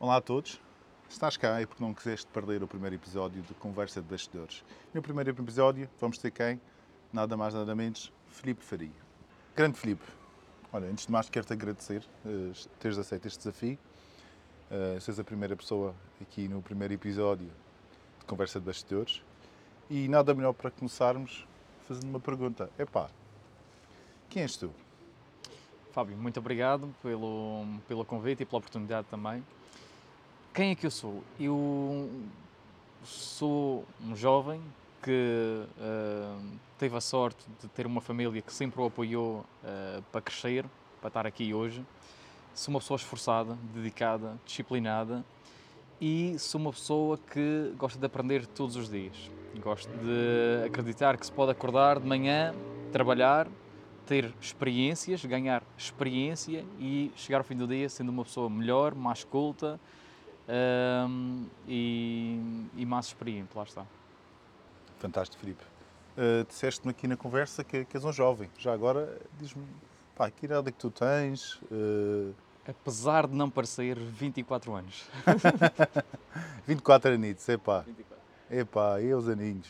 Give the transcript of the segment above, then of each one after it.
Olá a todos. Estás cá e porque não quiseste perder o primeiro episódio de Conversa de Bastidores. No primeiro episódio vamos ter quem? Nada mais nada menos, Filipe Faria. Grande Filipe, olha, antes de mais quero-te agradecer uh, teres aceito este desafio. Uh, a primeira pessoa aqui no primeiro episódio de Conversa de Bastidores. E nada melhor para começarmos fazendo uma pergunta. Epá, quem és tu? Fábio, muito obrigado pelo, pelo convite e pela oportunidade também. Quem é que eu sou? Eu sou um jovem que uh, teve a sorte de ter uma família que sempre o apoiou uh, para crescer, para estar aqui hoje. Sou uma pessoa esforçada, dedicada, disciplinada e sou uma pessoa que gosta de aprender todos os dias. Gosto de acreditar que se pode acordar de manhã, trabalhar, ter experiências, ganhar experiência e chegar ao fim do dia sendo uma pessoa melhor, mais culta um, e, e, mais experiente, lá está. Fantástico, Filipe. Uh, disseste-me aqui na conversa que, que és um jovem. Já agora, diz-me, pá, que idade é que tu tens? Uh... Apesar de não parecer, 24 anos. 24 anitos, epá. 24. Epá, e os aninhos.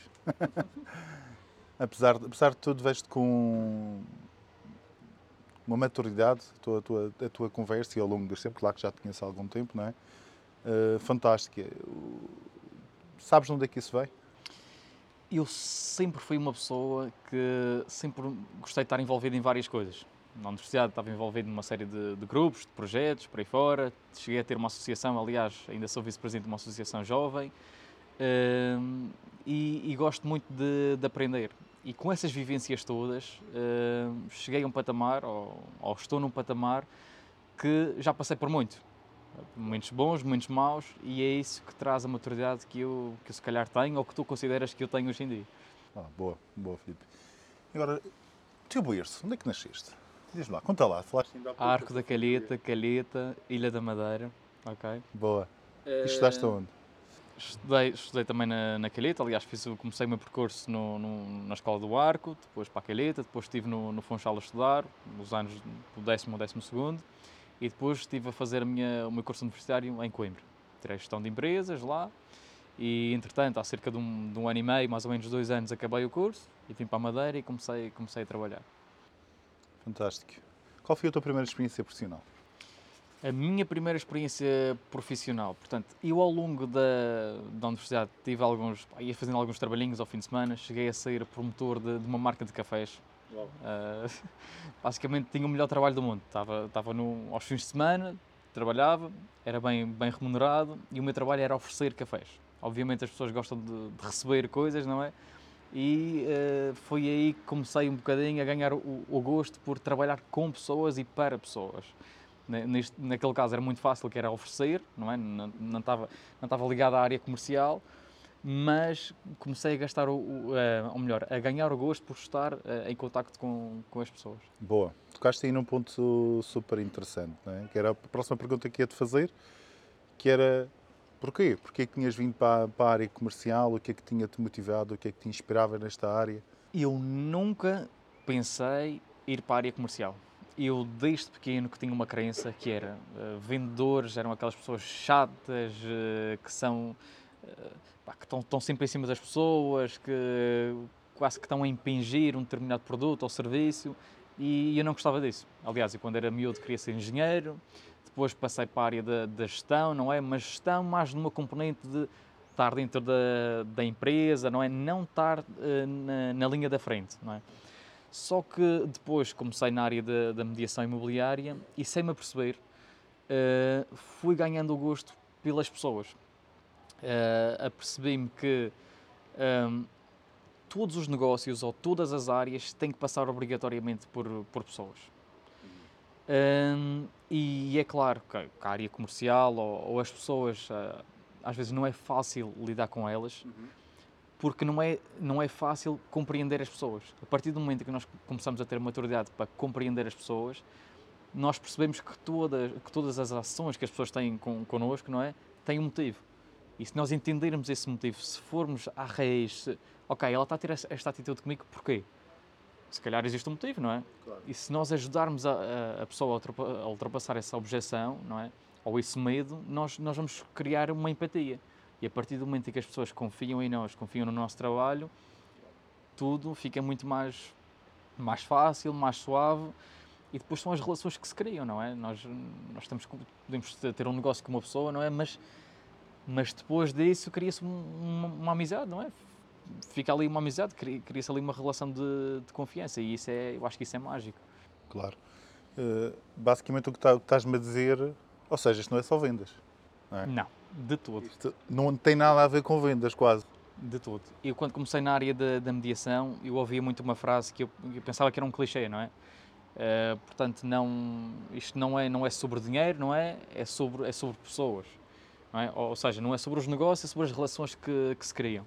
apesar, apesar de tudo, vejo-te com uma maturidade, a tua, a, tua, a tua conversa e ao longo deste tempo, claro que já te conheço há algum tempo, não é? Uh, fantástica. Sabes de onde é que isso vem? Eu sempre fui uma pessoa que sempre gostei de estar envolvido em várias coisas. Na universidade estava envolvido numa série de, de grupos, de projetos, por aí fora. Cheguei a ter uma associação, aliás, ainda sou vice-presidente de uma associação jovem. Uh, e, e, gosto muito de, de aprender e com essas vivências todas, uh, cheguei a um patamar, ou, ou, estou num patamar, que já passei por muito. Momentos bons, momentos maus, e é isso que traz a maturidade que eu, que eu se calhar tenho, ou que tu consideras que eu tenho hoje em dia. Ah, boa, boa, Filipe. Agora, teu berço, onde é que nasceste? Diz-me lá, conta lá. Falaste ainda Arco da Calheta, Calheta, Ilha da Madeira, ok? Boa. E estudaste uh, onde? Estudei, estudei também na, na Calheta, aliás, fiz, comecei o meu percurso no, no, na Escola do Arco, depois para a Calheta, depois estive no, no Funchal a estudar, nos anos do décimo ao décimo segundo, e depois estive a fazer a minha, o meu curso universitário em Coimbra. Tirei gestão de empresas lá, e entretanto, há cerca de um, de um ano e meio, mais ou menos dois anos, acabei o curso, e vim para a Madeira e comecei, comecei a trabalhar. Fantástico. Qual foi a tua primeira experiência profissional? A minha primeira experiência profissional, portanto, eu ao longo da, da universidade tive alguns, ia fazendo alguns trabalhinhos ao fim de semana, cheguei a ser promotor de, de uma marca de cafés. Uh, basicamente tinha o melhor trabalho do mundo, estava, estava no, aos fins de semana, trabalhava, era bem, bem remunerado e o meu trabalho era oferecer cafés. Obviamente as pessoas gostam de, de receber coisas, não é? E uh, foi aí que comecei um bocadinho a ganhar o, o gosto por trabalhar com pessoas e para pessoas. Neste, naquele caso era muito fácil, que era oferecer, não é? Não, não, estava, não estava ligado à área comercial, mas comecei a gastar, o, o uh, ou melhor, a ganhar o gosto por estar uh, em contacto com, com as pessoas. Boa. Tocaste aí num ponto super interessante, não é? que era a próxima pergunta que ia-te fazer, que era porquê? Porquê que tinhas vindo para, para a área comercial? O que é que tinha-te motivado? O que é que te inspirava nesta área? Eu nunca pensei ir para a área comercial eu desde pequeno que tinha uma crença que era uh, vendedores eram aquelas pessoas chatas uh, que são pá, que estão, estão, sempre em cima das pessoas que quase que estão a impingir um determinado produto ou serviço e eu não gostava disso. Aliás, eu quando era miúdo queria ser engenheiro, depois passei para a área da, da gestão, não é? Mas gestão mais numa componente de estar dentro da, da empresa, não é? Não estar na, na linha da frente, não é? Só que depois comecei na área da, da mediação imobiliária e, sem me aperceber, uh, fui ganhando o gosto pelas pessoas. Uh, Apercebi-me que um, ehm, todos os negócios ou todas as áreas têm que passar obrigatoriamente por, por pessoas. Um, ehm, e é claro que a área comercial ou, ou as pessoas, uh, às vezes não é fácil lidar com elas. Uhum porque não é, não é fácil compreender as pessoas. A partir do momento que nós começamos a ter maturidade para compreender as pessoas, nós percebemos que, toda, que todas as ações que as pessoas têm com, connosco, não é? Têm um motivo. E se nós entendermos esse motivo, se formos à raiz, se, ok, ela está a ter esta atitude comigo, porquê? Se calhar existe um motivo, não é? Claro. E se nós ajudarmos a, a, pessoa a ultrapassar essa objeção, não é? ou esse medo, nós, nós vamos criar uma empatia. E a partir do momento em que as pessoas confiam em nós, confiam no nosso trabalho, tudo fica muito mais, mais fácil, mais suave e depois são as relações que se criam, não é? Nós, nós temos, podemos ter um negócio com uma pessoa, não é? Mas, mas depois disso cria-se uma, uma, amizade, não é? Fica ali uma amizade, cria-se ali uma relação de, de, confiança e isso é, eu acho que isso é mágico. Claro. Uh, basicamente o que tá, estás-me a dizer, ou seja, isto não é só vendas. Não, é? não de todo. Isto não tem nada a ver com vendas, quase. De todo. Eu, quando comecei na área da, da mediação, eu ouvia muito uma frase que eu, eu pensava que era um clichê, não é? Uh, portanto, não, isto não é, não é sobre dinheiro, não é? É sobre, é sobre pessoas. É? Ou, ou, seja, não é sobre os negócios, é sobre as relações que, que se criam.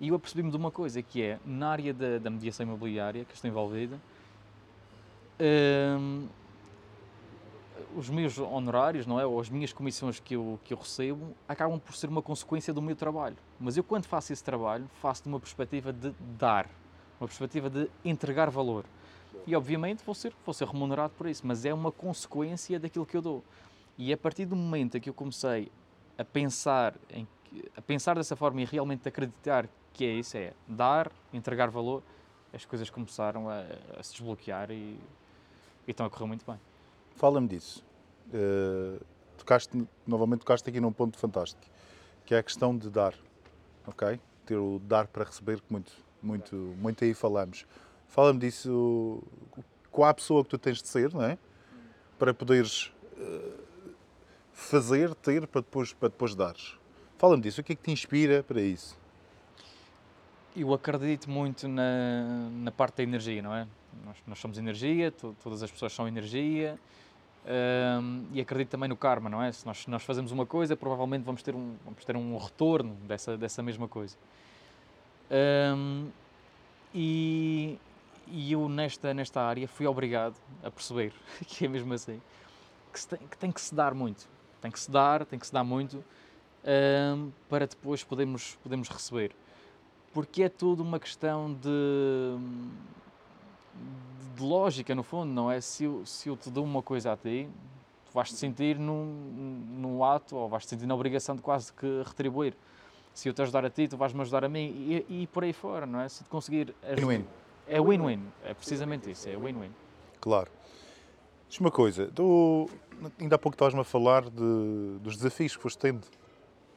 E eu apercebi-me de uma coisa, que é, na área da, da mediação imobiliária, que estou envolvida, uh, os meus honorários, não é? Ou as minhas comissões que eu, que eu recebo, acabam por ser uma consequência do meu trabalho. Mas eu, quando faço esse trabalho, faço de uma perspectiva de dar, uma perspectiva de entregar valor e obviamente vou ser, vou ser remunerado por isso, mas é uma consequência daquilo que eu dou. E a partir do momento em que eu comecei a pensar, em, a pensar dessa forma e realmente acreditar que é isso, é dar, entregar valor, as coisas começaram a, a se desbloquear e, e, estão a correr muito bem. Fala-me disso. Uh, tocaste, novamente tocaste aqui num ponto fantástico, que é a questão de dar, ok? Ter o dar para receber, que muito, muito, muito aí falamos. Fala-me disso, qual a pessoa que tu tens de ser, não é? Para poderes uh, fazer, ter, para depois, para depois dares. Fala-me disso, o que é que te inspira para isso? Eu acredito muito na, na parte da energia, não é? Nós, nós somos energia, to, todas as pessoas são energia. Um, e acredito também no karma, não é? Se nós, nós fazemos uma coisa, provavelmente vamos ter um, vamos ter um retorno dessa, dessa mesma coisa. Um, e, e eu nesta, nesta área fui obrigado a perceber que é mesmo assim, que, tem, que tem que se dar muito, tem que se dar, tem que se dar muito um, para depois podermos, podermos receber. Porque é tudo uma questão de, de lógica, no fundo, não é? Se eu, se eu te dou uma coisa a ti, tu vais-te sentir num, num ato, ou vais-te sentir na obrigação de quase que retribuir. Se eu te ajudar a ti, tu vais-me ajudar a mim, e, e por aí fora, não é? Se te conseguir... Ajudar, é win-win, é precisamente isso, é win-win. Claro. Diz uma coisa, ainda há pouco estavas-me a falar de, dos desafios que foste tendo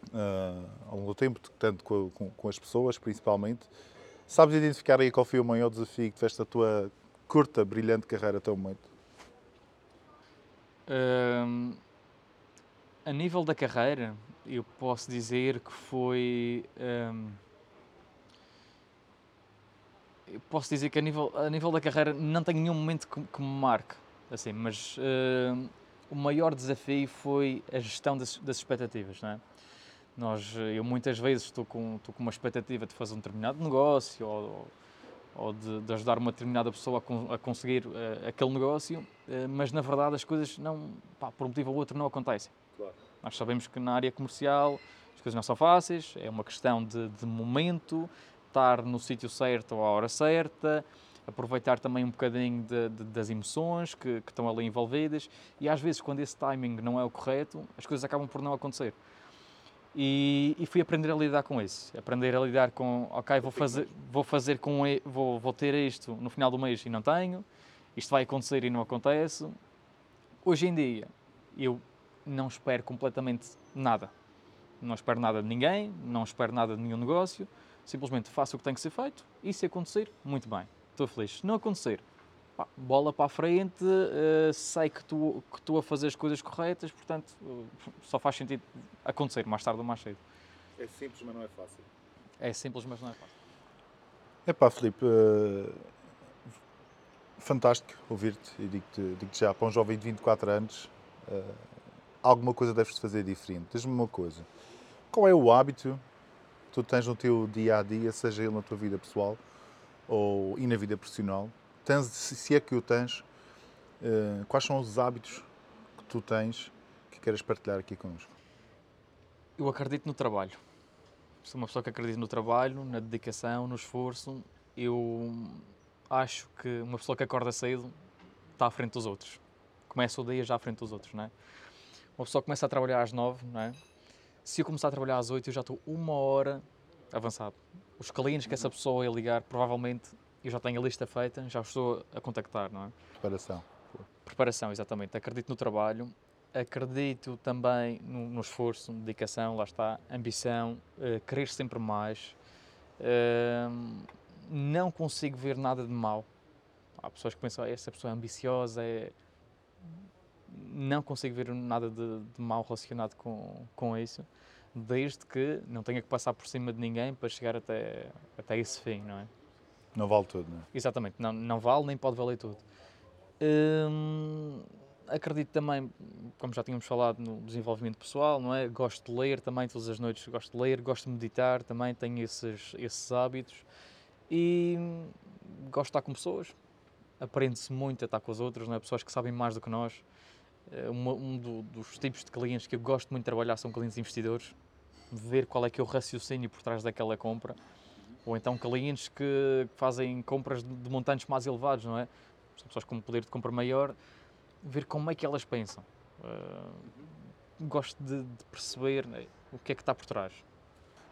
uh, ao longo do tempo, tanto com, com, com, as pessoas principalmente. Sabes identificar aí qual foi o maior desafio que tiveste a tua curta, brilhante carreira até o momento? Um, a nível da carreira, eu posso dizer que foi. Um, posso dizer que a nível, a nível da carreira não tenho nenhum momento que, que me marque, assim, mas uh, o maior desafio foi a gestão das, das expectativas, não é? Nós, eu muitas vezes estou com, estou com uma expectativa de fazer um determinado negócio ou, ou de, de, ajudar uma determinada pessoa a, con, a conseguir uh, aquele negócio, uh, mas na verdade as coisas não, pá, por um motivo ou outro não acontecem. Claro. Nós sabemos que na área comercial as coisas não são fáceis, é uma questão de, de momento, estar no sítio certo à hora certa, aproveitar também um bocadinho de, de, das emoções que, que, estão ali envolvidas e às vezes quando esse timing não é o correto, as coisas acabam por não acontecer. E, e fui aprender a lidar com isso, aprender a lidar com, ok, vou fazer, vou fazer com, vou, vou ter isto no final do mês e não tenho, isto vai acontecer e não acontece. Hoje em dia, eu não espero completamente nada. Não espero nada de ninguém, não espero nada de nenhum negócio simplesmente faço o que tem que ser feito e se acontecer, muito bem, estou feliz. Se não acontecer, pá, bola para a frente, uh, sei que tu, que tu a fazer as coisas corretas, portanto, uh, só faz sentido acontecer mais tarde ou mais cedo. É simples, mas não é fácil. É simples, mas não é fácil. É pá, Filipe, uh, fantástico ouvir-te e digo-te digo já, para um jovem de 24 anos, alguma coisa deves fazer diferente. Diz-me uma coisa, qual é o hábito tu tens no teu dia a dia, seja ele na tua vida pessoal ou e na vida profissional, tens, se é que o tens, uh, quais são os hábitos que tu tens que queres partilhar aqui connosco? Eu acredito no trabalho. Sou uma pessoa que acredita no trabalho, na dedicação, no esforço. Eu acho que uma pessoa que acorda cedo está à frente dos outros. Começa o dia já à frente dos outros, não é? uma pessoa começa a trabalhar às 9, não é? Se eu começar a trabalhar às 8, eu já estou uma hora avançado. Os clientes que essa pessoa ia ligar, provavelmente eu já tenho a lista feita, já os estou a contactar, não é? Preparação. Preparação, exatamente. Acredito no trabalho, acredito também no, no esforço, dedicação, lá está, ambição, uh, querer sempre mais. Uh, não consigo ver nada de mal. Há pessoas que pensam, ah, essa pessoa é ambiciosa, é... não consigo ver nada de, de mal relacionado com, com isso, desde que não tenha que passar por cima de ninguém para chegar até, até esse fim, não é? Não vale tudo, não é? Exatamente, não, não vale nem pode valer tudo. Hum, acredito também, como já tínhamos falado, no desenvolvimento pessoal, não é? Gosto de ler também, todas as noites gosto de ler, gosto de meditar também, tenho esses, esses hábitos e gosto de estar com pessoas. Aprende-se muito a estar com as outras, não é? Pessoas que sabem mais do que nós. Eh, uma, um do, dos tipos de clientes que eu gosto muito de trabalhar são clientes investidores, ver qual é que é o raciocínio por trás daquela compra. Ou então clientes que fazem compras de, montantes mais elevados, não é? São pessoas com um poder de compra maior, ver como é que elas pensam. Uh, gosto de, de, perceber né, o que é que está por trás.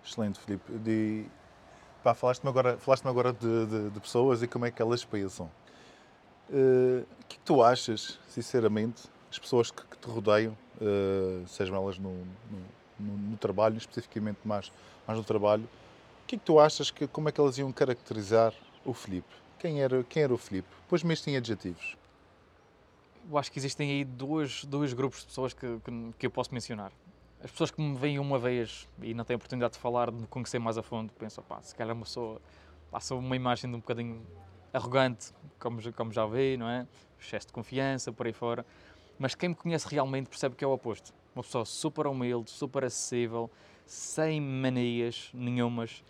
Excelente, Filipe. De... Pá, falaste-me agora, falaste agora de, de, de, pessoas e como é que elas pensam. Uh, o que é que tu achas, sinceramente, as pessoas que, que te rodeiam, uh, sejam elas no, no, no, trabalho, especificamente mais, mais no trabalho, o que é que tu achas, que, como é que elas iam caracterizar o Filipe? Quem era, quem era o Filipe? Pôs-me isto em adjetivos eu acho que existem aí dois, dois grupos de pessoas que, que, que, eu posso mencionar. As pessoas que me veem uma vez e não têm a oportunidade de falar, de me conhecer mais a fundo, pensam, pá, se calhar uma pessoa passa uma imagem de um bocadinho arrogante, como, como já vi, não é? Excesso de confiança, por aí fora. Mas quem me conhece realmente percebe que é o oposto. Uma pessoa super humilde, super acessível, sem manias nenhumas,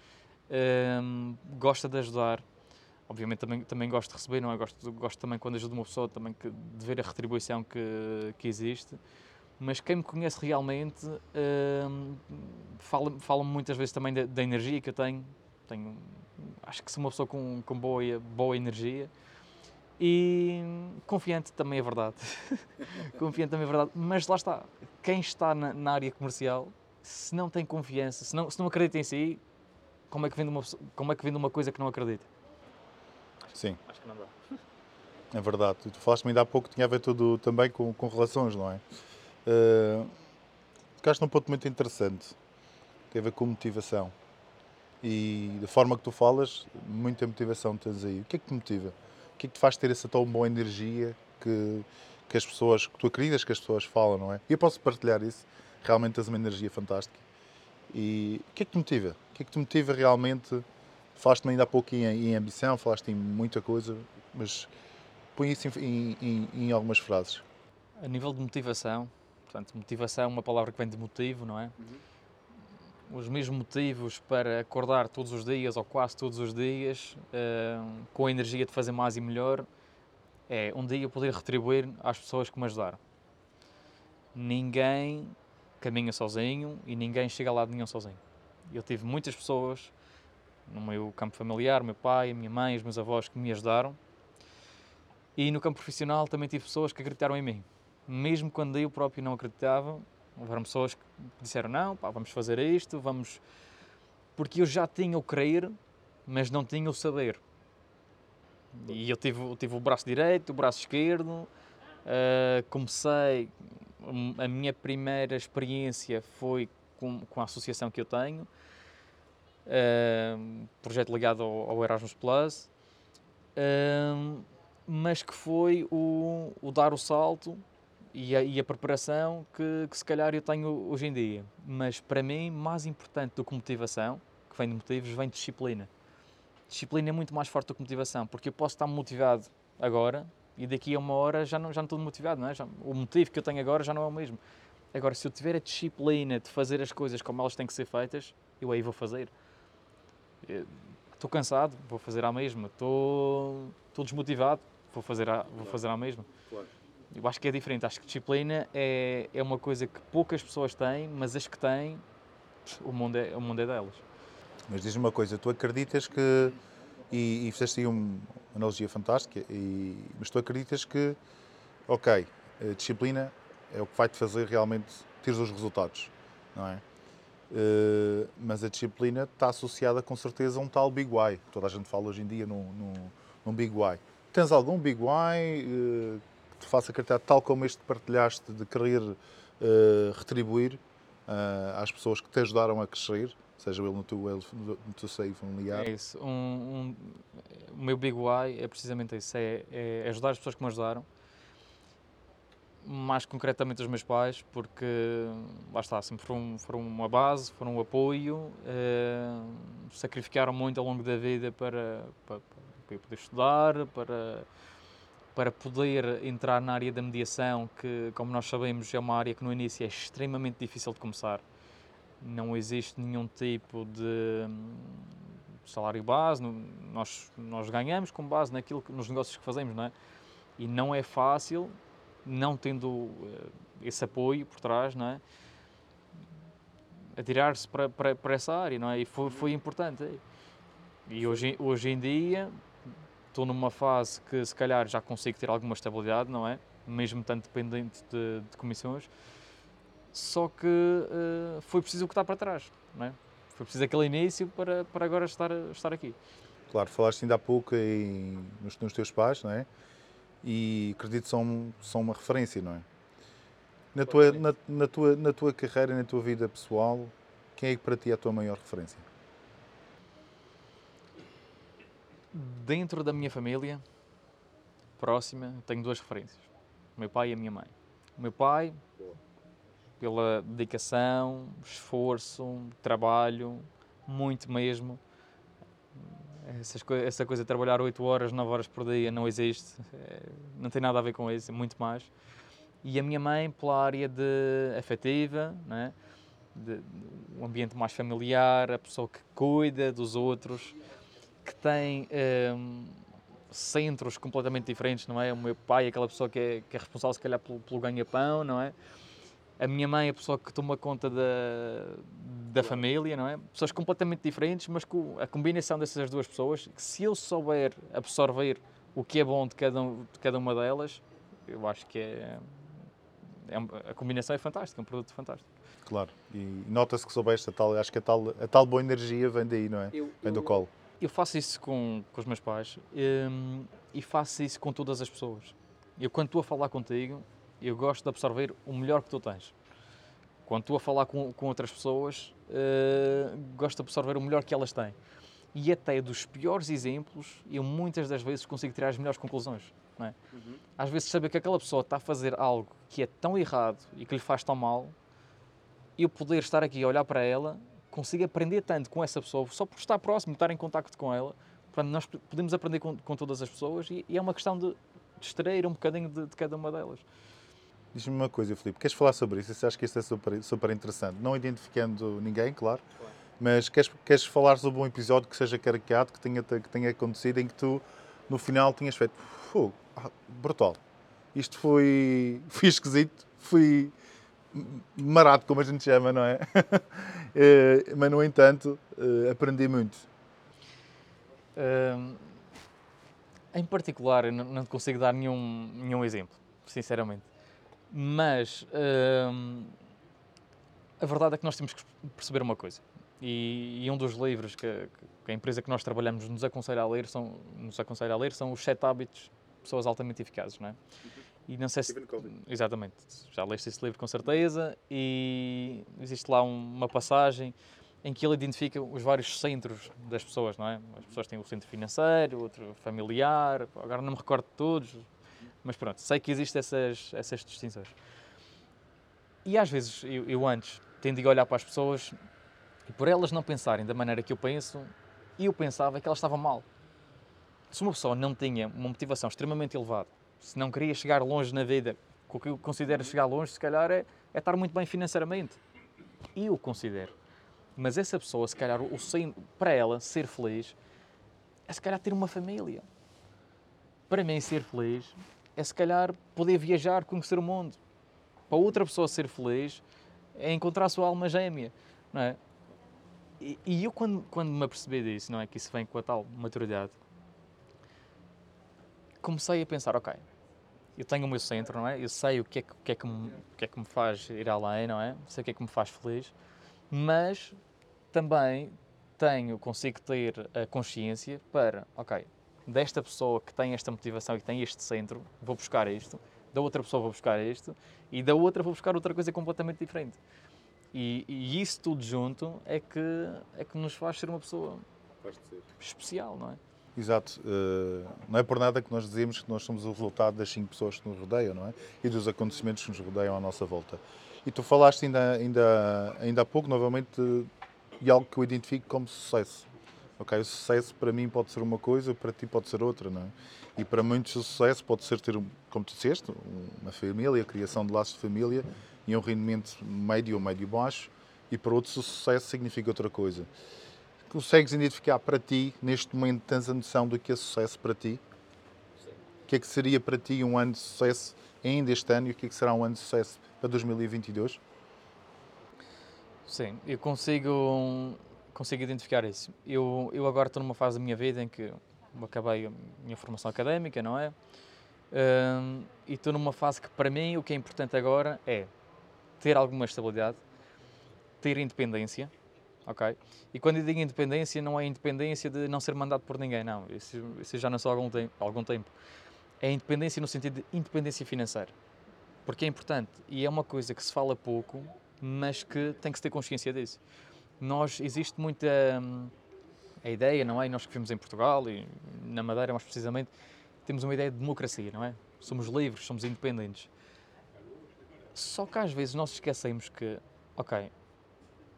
hum, gosta de ajudar, obviamente também, também gosto de receber, não é? Gosto, gosto também quando ajudo uma pessoa também que, de ver a retribuição que, que existe. Mas quem me conhece realmente uh, fala-me fala muitas vezes também da, da, energia que eu tenho. tenho. Acho que sou uma pessoa com, com boa, boa energia e confiante também é verdade. confiante também é verdade. Mas lá está, quem está na, na, área comercial, se não tem confiança, se não, se não acredita em si, como é que vende uma, como é que vende uma coisa que não acredita? Sim. Acho que não dá. É verdade. Tu falaste-me ainda há pouco que tinha a ver tudo também com, com relações, não é? Uh, tocaste num ponto muito interessante. Tem a ver com motivação. E da forma que tu falas, muita motivação tens aí. O que é que te motiva? O que é que te faz ter essa tão boa energia que, que as pessoas, que tu acreditas que as pessoas falam, não é? E eu posso partilhar isso. Realmente tens uma energia fantástica. E o que é que te motiva? O que é que te motiva realmente Falaste-me ainda há pouco em, em, ambição, falaste em muita coisa, mas põe isso em, em, em, algumas frases. A nível de motivação, portanto, motivação é uma palavra que vem de motivo, não é? Uhum. Os mesmos motivos para acordar todos os dias, ou quase todos os dias, uh, com a energia de fazer mais e melhor, é um dia poder retribuir às pessoas que me ajudaram. Ninguém caminha sozinho e ninguém chega lá de nenhum sozinho. Eu tive muitas pessoas no meu campo familiar, meu pai, a minha mãe, os meus avós que me ajudaram. E no campo profissional também tive pessoas que acreditaram em mim. Mesmo quando eu próprio não acreditava, houveram pessoas que disseram: Não, pá, vamos fazer isto, vamos. Porque eu já tinha o crer, mas não tinha o saber. E eu tive, tive o braço direito, o braço esquerdo. Uh, comecei. A minha primeira experiência foi com, com a associação que eu tenho projeto ligado ao, ao Erasmus Plus, mas que foi o, o, dar o salto e a, e a preparação que, que, se calhar eu tenho hoje em dia. Mas para mim, mais importante do que motivação, que vem de motivos, vem de disciplina. Disciplina é muito mais forte do que motivação, porque eu posso estar motivado agora e daqui a uma hora já não, já não estou motivado, não é? Já, o motivo que eu tenho agora já não é o mesmo. Agora, se eu tiver a disciplina de fazer as coisas como elas têm que ser feitas, eu aí vou fazer estou cansado, vou fazer à mesma. Estou, estou desmotivado, vou fazer à, vou fazer à mesma. Claro. Eu acho que é diferente. Acho que disciplina é, é uma coisa que poucas pessoas têm, mas as que têm, o mundo é, o mundo é delas. Mas diz-me uma coisa, tu acreditas que, e, e fizeste aí uma analogia fantástica, e, mas tu acreditas que, ok, disciplina é o que vai te fazer realmente ter os resultados, não é? Uh, mas a disciplina está associada com certeza a um tal Big Why. Toda a gente fala hoje em dia num, num, num Big Why. Tens algum Big Why uh, que te faça acreditar, tal como este partilhaste, de querer uh, retribuir às pessoas que te ajudaram a crescer, seja ele no teu, no teu seio familiar? É isso. Um, um, o meu Big Why é precisamente isso: é, é ajudar as pessoas que me ajudaram mais concretamente os meus pais, porque lá está, sempre foram, foram uma base, foram um apoio, eh, sacrificaram muito ao longo da vida para, para, para poder estudar, para, para poder entrar na área da mediação, que, como nós sabemos, é uma área que no início é extremamente difícil de começar. Não existe nenhum tipo de salário base, nós, nós ganhamos com base naquilo que, nos negócios que fazemos, não é? E não é fácil, não tendo uh, esse apoio por trás, não é? Atirar-se para, para, para, essa área, não é? E foi, foi importante. E hoje, hoje em dia estou numa fase que se calhar já consigo ter alguma estabilidade, não é? Mesmo tanto dependente de, de comissões. Só que uh, foi preciso o que está para trás, não é? Foi preciso aquele início para, para agora estar, estar aqui. Claro, falaste ainda há pouco em, nos, nos teus pais, não é? e acredito que são, são uma referência, não é? Na tua, na, na, tua, na tua carreira, na tua vida pessoal, quem é que para ti é a tua maior referência? Dentro da minha família próxima, tenho duas referências: o meu pai e a minha mãe. O meu pai, pela dedicação, esforço, trabalho, muito mesmo essas, essa coisa de trabalhar 8 horas, 9 horas por dia não existe, é, não tem nada a ver com isso, é muito mais. E a minha mãe pela área de afetiva, né? de, de, um ambiente mais familiar, a pessoa que cuida dos outros, que tem um, centros completamente diferentes, não é? O meu pai é aquela pessoa que é, que é responsável se calhar pelo, pelo ganha-pão, não é? A minha mãe é a pessoa que toma conta da, da família, não é? Pessoas completamente diferentes, mas com a combinação dessas duas pessoas, que se eu souber absorver o que é bom de cada, de cada uma delas, eu acho que é, é a combinação é fantástica, é um produto fantástico. Claro, e nota-se que soubeste a tal, acho que a tal, a tal boa energia vem daí, não é? Eu, vem do colo. Eu faço isso com, com os meus pais um, e faço isso com todas as pessoas. Eu, quando estou a falar contigo, eu gosto de absorver o melhor que tu tens. Quando estou a falar com, com outras pessoas, uh, gosto de absorver o melhor que elas têm. E até dos piores exemplos, eu muitas das vezes consigo tirar as melhores conclusões. É? Uhum. Às vezes saber que aquela pessoa está a fazer algo que é tão errado e que lhe faz tão mal, eu poder estar aqui a olhar para ela, consigo aprender tanto com essa pessoa, só por estar próximo, estar em contacto com ela. Portanto, nós podemos aprender com, com todas as pessoas e, e, é uma questão de, de extrair um bocadinho de, de cada uma delas. Diz-me uma coisa, Filipe, queres falar sobre isso? Você acha que isto é super, super interessante? Não identificando ninguém, claro, claro. mas queres, queres falar sobre um episódio que seja caricato, que tenha, que tenha acontecido, em que tu, no final, tinhas feito, fogo, ah, brutal. Isto foi, foi esquisito, foi marado, como a gente chama, não é? é mas, no entanto, eh, aprendi muito. Em particular, não, consigo dar nenhum, nenhum exemplo, sinceramente mas a verdade é que nós temos que perceber uma coisa. E, e um dos livros que, que, a empresa que nós trabalhamos nos aconselha a ler são, nos aconselha a ler são os sete hábitos de pessoas altamente eficazes, não é? E não sei se. Exatamente. Já leste esse livro com certeza. E existe lá uma passagem em que ele identifica os vários centros das pessoas, não é? As pessoas têm o centro financeiro, outro familiar, agora não me recordo de todos, mas pronto, sei que existem essas, essas distinções. E às vezes eu, eu antes tendo de olhar para as pessoas e por elas não pensarem da maneira que eu penso, eu pensava que elas estavam mal. Se uma pessoa não tinha uma motivação extremamente elevada, se não queria chegar longe na vida, o que eu considero chegar longe, se calhar, é, é estar muito bem financeiramente. Eu considero. Mas essa pessoa, se calhar, o, para ela, ser feliz, é se calhar ter uma família. Para mim, ser feliz é se calhar poder viajar, conhecer o mundo. Para outra pessoa ser feliz é encontrar a sua alma gêmea, não é? E, e eu quando, quando me apercebi disso, não é, que isso vem com a tal maturidade, comecei a pensar, ok, eu tenho o meu centro, não é? Eu sei o que é que, o que, é que, me, o que é que me faz ir além, não é? Sei o que é que me faz feliz, mas também tenho, consigo ter a consciência para, ok, desta pessoa que tem esta motivação e que tem este centro, vou buscar isto, da outra pessoa vou buscar isto e da outra vou buscar outra coisa completamente diferente. E, e isso tudo junto é que, é que nos faz ser uma pessoa especial, não é? Exato. Uh, não é por nada que nós dizemos que nós somos o resultado das cinco pessoas que nos rodeiam, não é? E dos acontecimentos que nos rodeiam à nossa volta. E tu falaste ainda, ainda, ainda há pouco, novamente, de algo que eu identifico como sucesso. Ok, o sucesso para mim pode ser uma coisa, para ti pode ser outra, não é? E para muitos o sucesso pode ser ter, como tu disseste, uma família, a criação de laços de família e um rendimento médio ou médio baixo, e para outros o sucesso significa outra coisa consegues identificar para ti, neste momento, tens a noção do que é sucesso para ti? Sim. O que é que seria para ti um ano de sucesso ainda este ano e o que é que será um ano de sucesso para 2022? Sim, eu consigo, consigo identificar isso. Eu, eu agora estou numa fase da minha vida em que acabei a minha formação académica, não é? Um, e estou numa fase que, para mim, o que é importante agora é ter alguma estabilidade, ter independência, ok? E quando eu digo independência, não é independência de não ser mandado por ninguém, não. Isso, isso já não sou há algum algum tempo. É independência no sentido de independência financeira. Porque é importante e é uma coisa que se fala pouco, mas que tem que se ter consciência disso. Nós, existe muita hum, a ideia, não é? E nós que vivemos em Portugal e na Madeira mais precisamente, temos uma ideia de democracia, não é? Somos livres, somos independentes. Só que às vezes nós esquecemos que, ok,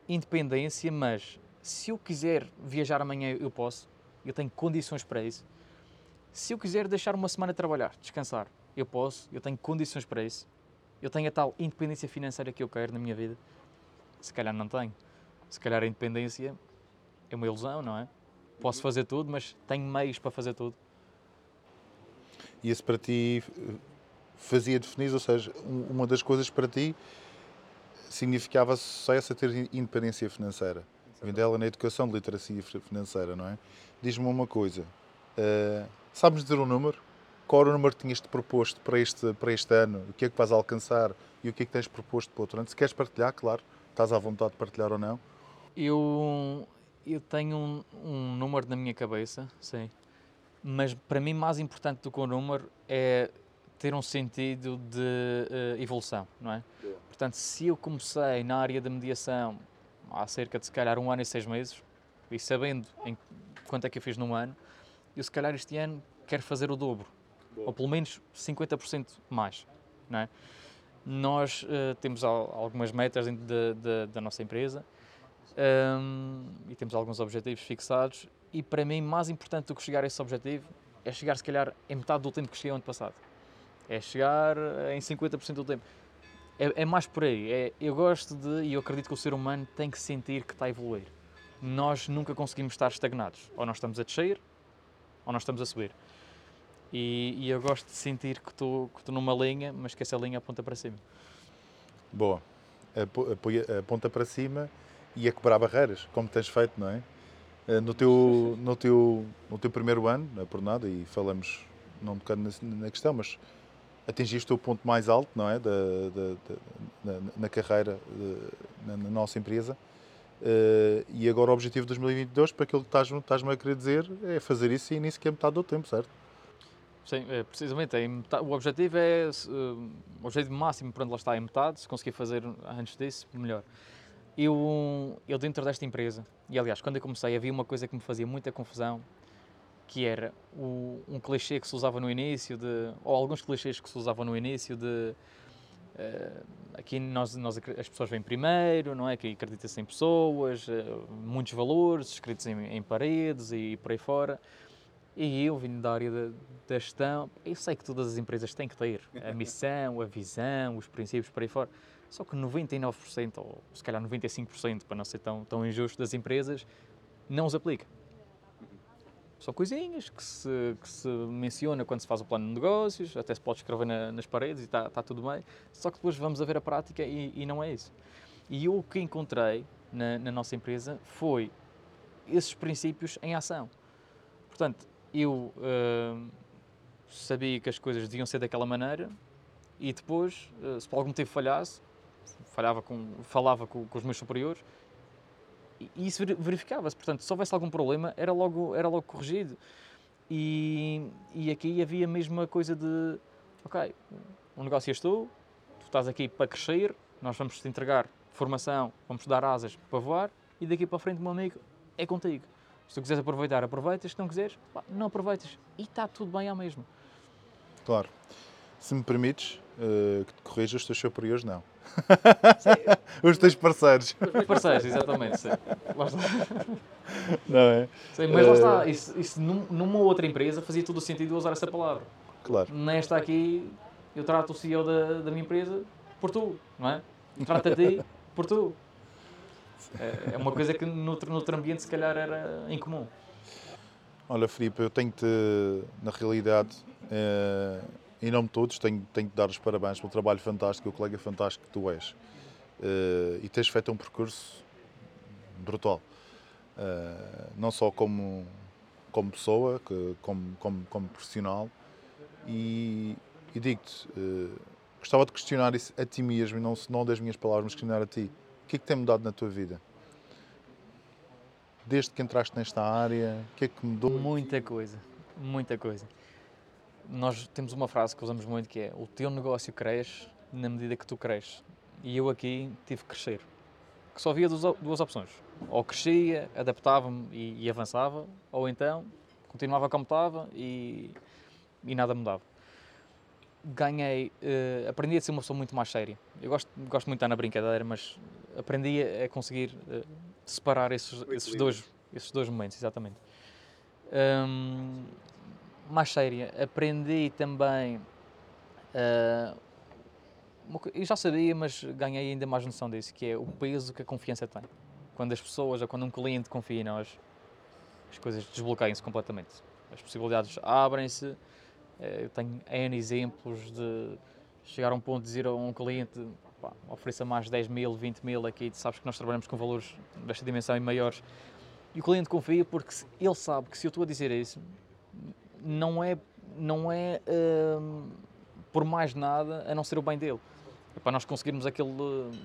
independência, mas se eu quiser viajar amanhã, eu posso, eu tenho condições para isso. Se eu quiser deixar uma semana a trabalhar, descansar, eu posso, eu tenho condições para isso. Eu tenho a tal independência financeira que eu quero na minha vida. Se calhar não tenho. Se calhar a independência é uma ilusão, não é? Posso fazer tudo, mas tenho meios para fazer tudo. E isso para ti fazia definir, ou seja, uma das coisas para ti significava sucesso a ter independência financeira. Vem dela na educação de literacia financeira, não é? Diz-me uma coisa, uh, sabes dizer um número? Qual era o número que tinhas-te proposto para este, para este ano? O que é que vais alcançar e o que é que tens proposto para o outro ano? Se queres partilhar, claro, estás à vontade de partilhar ou não. Eu, eu tenho um, um número na minha cabeça, sim. Mas para mim, mais importante do que o número é ter um sentido de uh, evolução, não é? Portanto, se eu comecei na área da mediação há cerca de se calhar um ano e seis meses, e sabendo em quanto é que eu fiz num ano, eu se calhar este ano quero fazer o dobro, Boa. ou pelo menos 50% mais, não é? Nós uh, temos algumas metas dentro de, de, da nossa empresa um, e temos alguns objetivos fixados e para mim mais importante do que chegar a esse objetivo é chegar se calhar em metade do tempo que cheguei ano passado. É chegar em 50% do tempo. É, é, mais por aí. É, eu gosto de, e eu acredito que o ser humano tem que sentir que está a evoluir. Nós nunca conseguimos estar estagnados. Ou nós estamos a descer, ou nós estamos a subir. E, e eu gosto de sentir que estou, que estou numa linha, mas que essa linha aponta para cima. Boa. Aponta para cima e a quebrar barreiras, como tens feito, não é? Eh, no teu, no teu, no teu primeiro ano, não é por nada, e falamos, não tocando na questão, mas atingiste o ponto mais alto, não é, da, da, da na, na, carreira na, na, nossa empresa. Uh, e agora o objetivo de 2022, para aquilo que estás, estás-me a querer dizer, é fazer isso e nisso que é metade do tempo, certo? Sim, é, precisamente. É metade, o objetivo é, uh, o objetivo máximo para onde lá está é metade, se conseguir fazer antes disso, melhor. Eu, eu dentro desta empresa, e aliás, quando eu comecei havia uma coisa que me fazia muita confusão, que era o, um clichê que se usava no início, de, ou alguns clichês que se usavam no início de uh, aqui nós, nós, as pessoas vêm primeiro, não é? Que acredita-se em pessoas, uh, muitos valores escritos em, em, paredes e por aí fora. E eu, vindo da área da, gestão, eu sei que todas as empresas têm que ter a missão, a visão, os princípios por aí fora. Só que 99%, ou se calhar 95%, para não ser tão, tão injusto, das empresas não os aplica. São coisinhas que se, que se menciona quando se faz o plano de negócios, até se pode escrever na, nas paredes e está tá tudo bem, só que depois vamos a ver a prática e, e não é isso. E eu o que encontrei na, na, nossa empresa foi esses princípios em ação. Portanto, eu uh, sabia que as coisas deviam ser daquela maneira e depois, eh, se por algum motivo falhasse, falhava com, falava com, com os meus superiores e isso veri- verificava-se. Portanto, se houvesse algum problema, era logo, era logo corrigido. E, e aqui havia mesmo a coisa de: ok, o negócio és tu, tu estás aqui para crescer, nós vamos te entregar formação, vamos te dar asas para voar e daqui para frente, meu amigo, é contigo. Se tu quiseres aproveitar, aproveitas, se não quiseres, pá, não aproveitas. E está tudo bem à mesma. Claro. Se me permites, eh, que te corrija os teus superiores, não. Os teus parceiros, Os meus parceiros, exatamente. Sim. Lá está. não é? Sim, mas lá Eh, está, isso, isso num- numa outra empresa fazia todo o sentido usar essa palavra. Claro. Nesta aqui, eu trato o CEO da, da minha empresa por tu, não é? Trata a ti por tu. É, é uma coisa que noutro, noutro ambiente se calhar era incomum. Olha, Filipe, eu tenho-te, na realidade, eh, em nome de todos, tenho, tenho de dar os parabéns pelo trabalho fantástico, o colega fantástico que tu és. Eh, e tens feito um percurso brutal. Eh, não só como, como pessoa, que, como, como, como profissional. E, e digo-te, eh, gostava de questionar isso a ti mesmo, não, não das minhas palavras, mas questionar a ti. O que é que tem mudado na tua vida? Desde que entraste nesta área, o que é que mudou? Muita coisa, muita coisa. Nós temos uma frase que usamos muito que é o teu negócio cresce na medida que tu cresces. E eu aqui tive que crescer. Que só havia duas, op- duas opções. Ou crescia, adaptava-me e, e avançava, ou então continuava como estava e, e nada mudava. Ganhei, eh, aprendi a ser uma pessoa muito mais séria. Eu gosto, gosto muito de estar na brincadeira, mas aprendi a, conseguir eh, separar esses, esses, dois, esses dois momentos, exatamente. Hum, mais séria, aprendi também. co- eu já sabia, mas ganhei ainda mais noção disso, que é o peso que a confiança tem. Quando as pessoas ou quando um cliente confia em nós, as coisas desbloqueiam-se completamente. As possibilidades abrem-se. eh, Eu tenho N exemplos de chegar a um ponto de dizer a um cliente ofereça mais 10 mil, 20 mil aqui, sabes que nós trabalhamos com valores desta dimensão e maiores. E o cliente confia porque ele sabe que se eu estou a dizer isso, não é, não é hum, por mais nada a não ser o bem dele. É para nós conseguirmos aquele,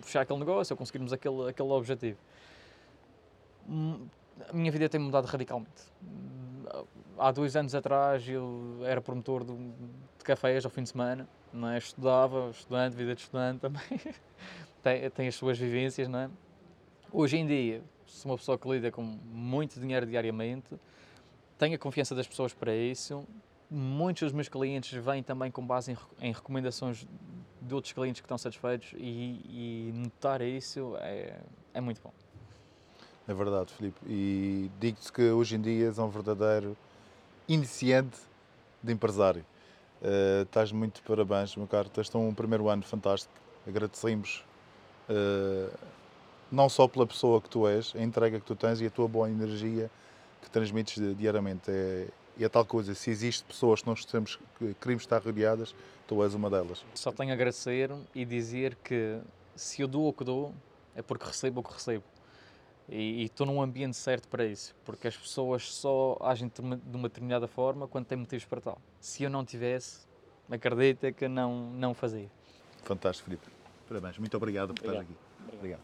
fechar aquele negócio ou conseguirmos aquele, aquele objetivo. Hum, A minha vida tem mudado radicalmente. Há dois anos atrás eu era promotor de, de cafés ao fim de semana, não é? estudava, estudante, vida de estudante também, tem, tem as suas vivências, não é? Hoje em dia, sou uma pessoa que lida com muito dinheiro diariamente, tenho a confiança das pessoas para isso. Muitos dos meus clientes vêm também com base em, em recomendações de outros clientes que estão satisfeitos e, e notar isso é, é muito bom. É verdade, Filipe. E digo-te que hoje em dia és um verdadeiro iniciante de empresário. Eh, estás muito parabéns, meu caro. Estás um primeiro ano fantástico. Agradecemos eh, não só pela pessoa que tu és, a entrega que tu tens e a tua boa energia que transmites di- diariamente. É, e é tal coisa, se existe pessoas que nós temos, que queremos estar rodeadas, tu és uma delas. Só tenho a agradecer e dizer que se eu dou o que dou, é porque recebo o que recebo. E estou num ambiente certo para isso, porque as pessoas só agem de uma- de uma determinada forma quando têm motivos para tal. Se eu não tivesse, acredita que não, não fazia. Fantástico, Filipe. Parabéns. Muito obrigado por estar Obrigado. aqui. Obrigado.